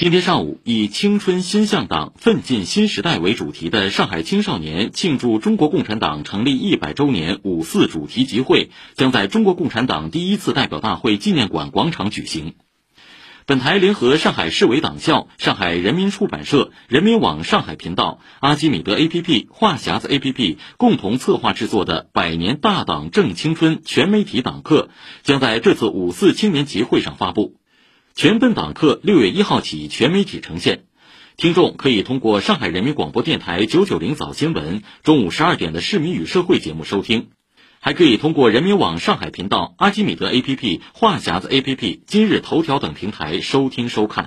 今天上午，以“青春新向党，奋进新时代”为主题的上海青少年庆祝中国共产党成立一百周年五四主题集会将在中国共产党第一次代表大会纪念馆广场举行。本台联合上海市委党校、上海人民出版社、人民网上海频道、阿基米德 APP、话匣子 APP 共同策划制作的“百年大党正青春”全媒体党课，将在这次五四青年集会上发布。全本党课六月一号起全媒体呈现，听众可以通过上海人民广播电台九九零早新闻、中午十二点的市民与社会节目收听，还可以通过人民网上海频道、阿基米德 APP、话匣子 APP、今日头条等平台收听收看。